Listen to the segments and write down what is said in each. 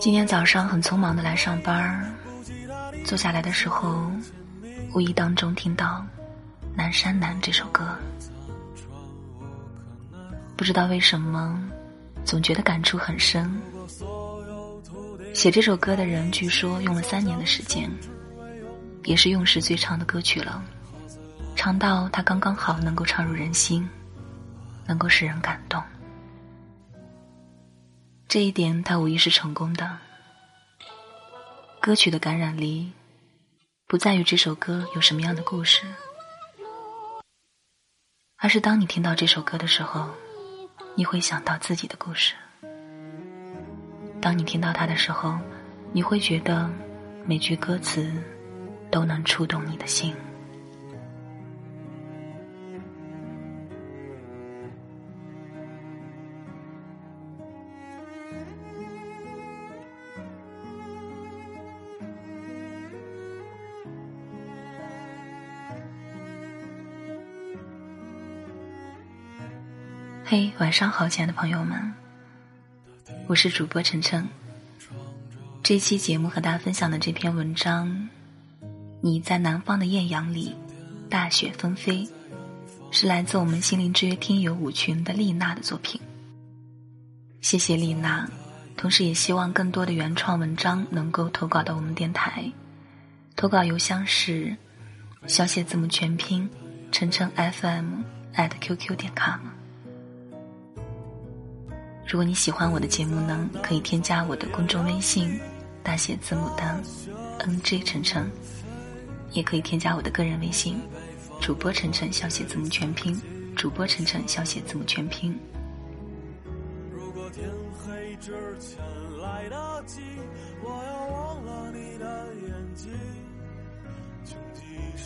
今天早上很匆忙的来上班坐下来的时候，无意当中听到《南山南》这首歌，不知道为什么，总觉得感触很深。写这首歌的人据说用了三年的时间，也是用时最长的歌曲了，长到它刚刚好能够唱入人心，能够使人感动。这一点他无疑是成功的。歌曲的感染力，不在于这首歌有什么样的故事，而是当你听到这首歌的时候，你会想到自己的故事。当你听到它的时候，你会觉得每句歌词都能触动你的心。嘿，晚上好，亲爱的朋友们，我是主播晨晨。这期节目和大家分享的这篇文章，你在南方的艳阳里，大雪纷飞，是来自我们心灵之约听友五群的丽娜的作品。谢谢丽娜，同时也希望更多的原创文章能够投稿到我们电台，投稿邮箱是小写字母全拼晨晨 FM at qq 点 com。如果你喜欢我的节目呢，可以添加我的公众微信，大写字母的 N J 晨晨，也可以添加我的个人微信，主播晨晨小写字母全拼，主播晨晨小写字母全拼。如果天黑之前来得及，我要忘了你的眼睛，穷极一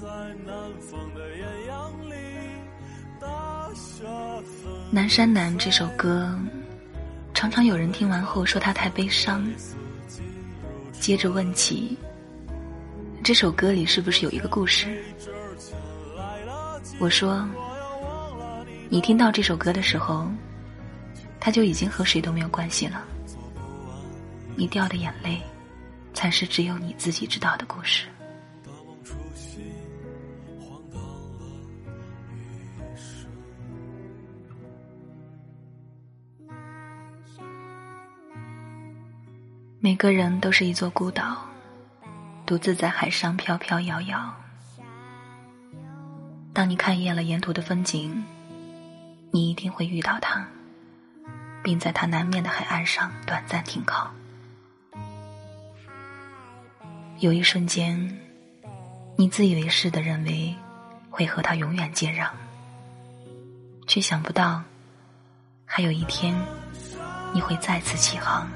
在南方的艳阳里，大雪《南山南》这首歌，常常有人听完后说它太悲伤，接着问起这首歌里是不是有一个故事。我说，你听到这首歌的时候，它就已经和谁都没有关系了。你掉的眼泪，才是只有你自己知道的故事。每个人都是一座孤岛，独自在海上飘飘摇摇。当你看厌了沿途的风景，你一定会遇到他，并在他南面的海岸上短暂停靠。有一瞬间，你自以为是的认为会和他永远接壤，却想不到，还有一天你会再次起航。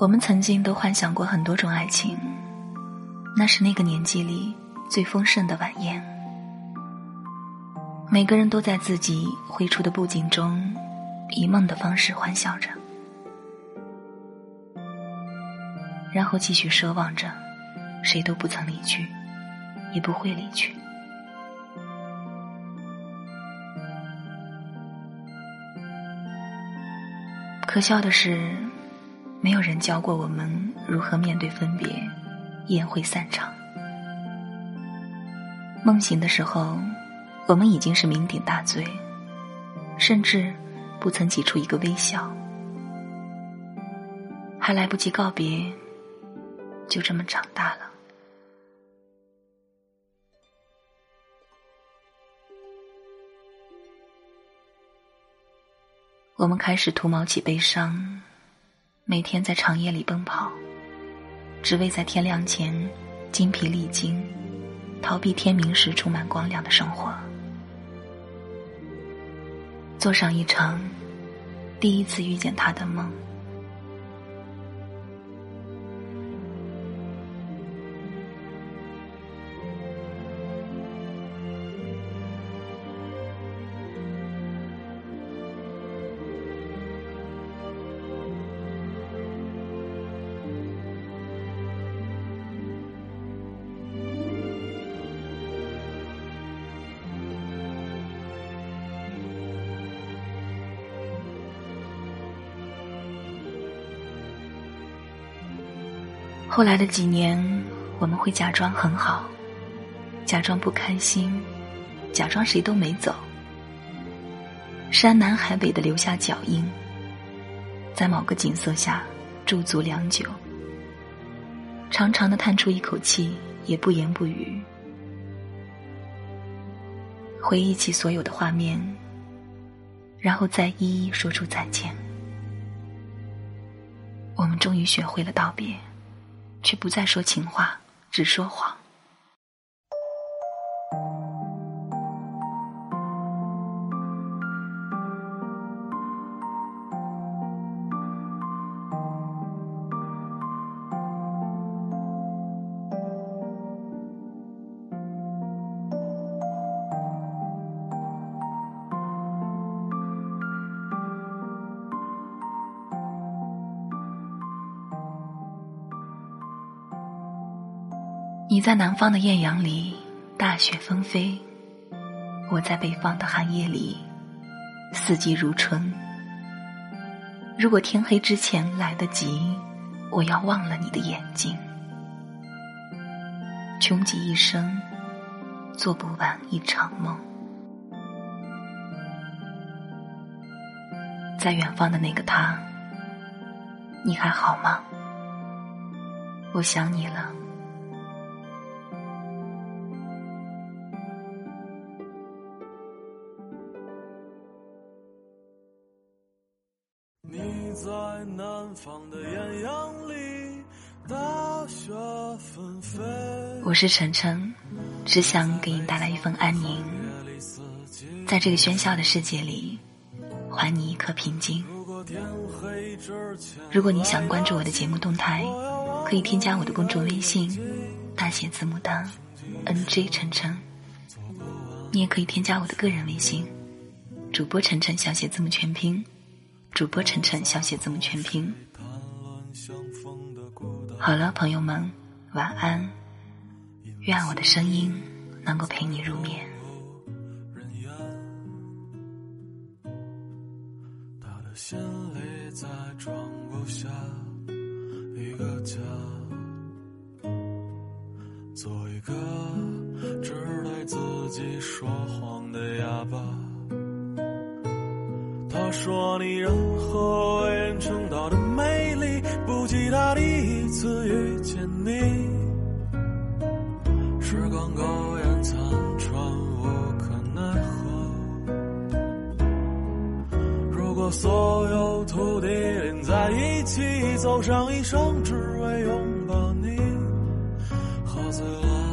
我们曾经都幻想过很多种爱情，那是那个年纪里最丰盛的晚宴。每个人都在自己绘出的布景中，以梦的方式欢笑着，然后继续奢望着，谁都不曾离去，也不会离去。可笑的是。没有人教过我们如何面对分别，宴会散场。梦醒的时候，我们已经是酩酊大醉，甚至不曾挤出一个微笑，还来不及告别，就这么长大了。我们开始涂抹起悲伤。每天在长夜里奔跑，只为在天亮前精疲力尽，逃避天明时充满光亮的生活，做上一场第一次遇见他的梦。后来的几年，我们会假装很好，假装不开心，假装谁都没走，山南海北的留下脚印，在某个景色下驻足良久，长长的叹出一口气，也不言不语，回忆起所有的画面，然后再一一说出再见。我们终于学会了道别。却不再说情话，只说谎。你在南方的艳阳里，大雪纷飞；我在北方的寒夜里，四季如春。如果天黑之前来得及，我要忘了你的眼睛。穷极一生，做不完一场梦。在远方的那个他，你还好吗？我想你了。我是晨晨，只想给你带来一份安宁，在这个喧嚣的世界里，还你一颗平静。如果你想关注我的节目动态，可以添加我的公众微信，大写字母的 NJ 晨晨。你也可以添加我的个人微信，主播晨晨小写字母全拼，主播晨晨小写字母全拼。好了，朋友们，晚安。愿我的声音能够陪你入眠。他的心里再装不下一个家，做一个只对自己说谎的哑巴。他说你任何为人称道的美丽，不及他第一次遇见你。所有土地连在一起，走上一生，只为拥抱你，喝醉了。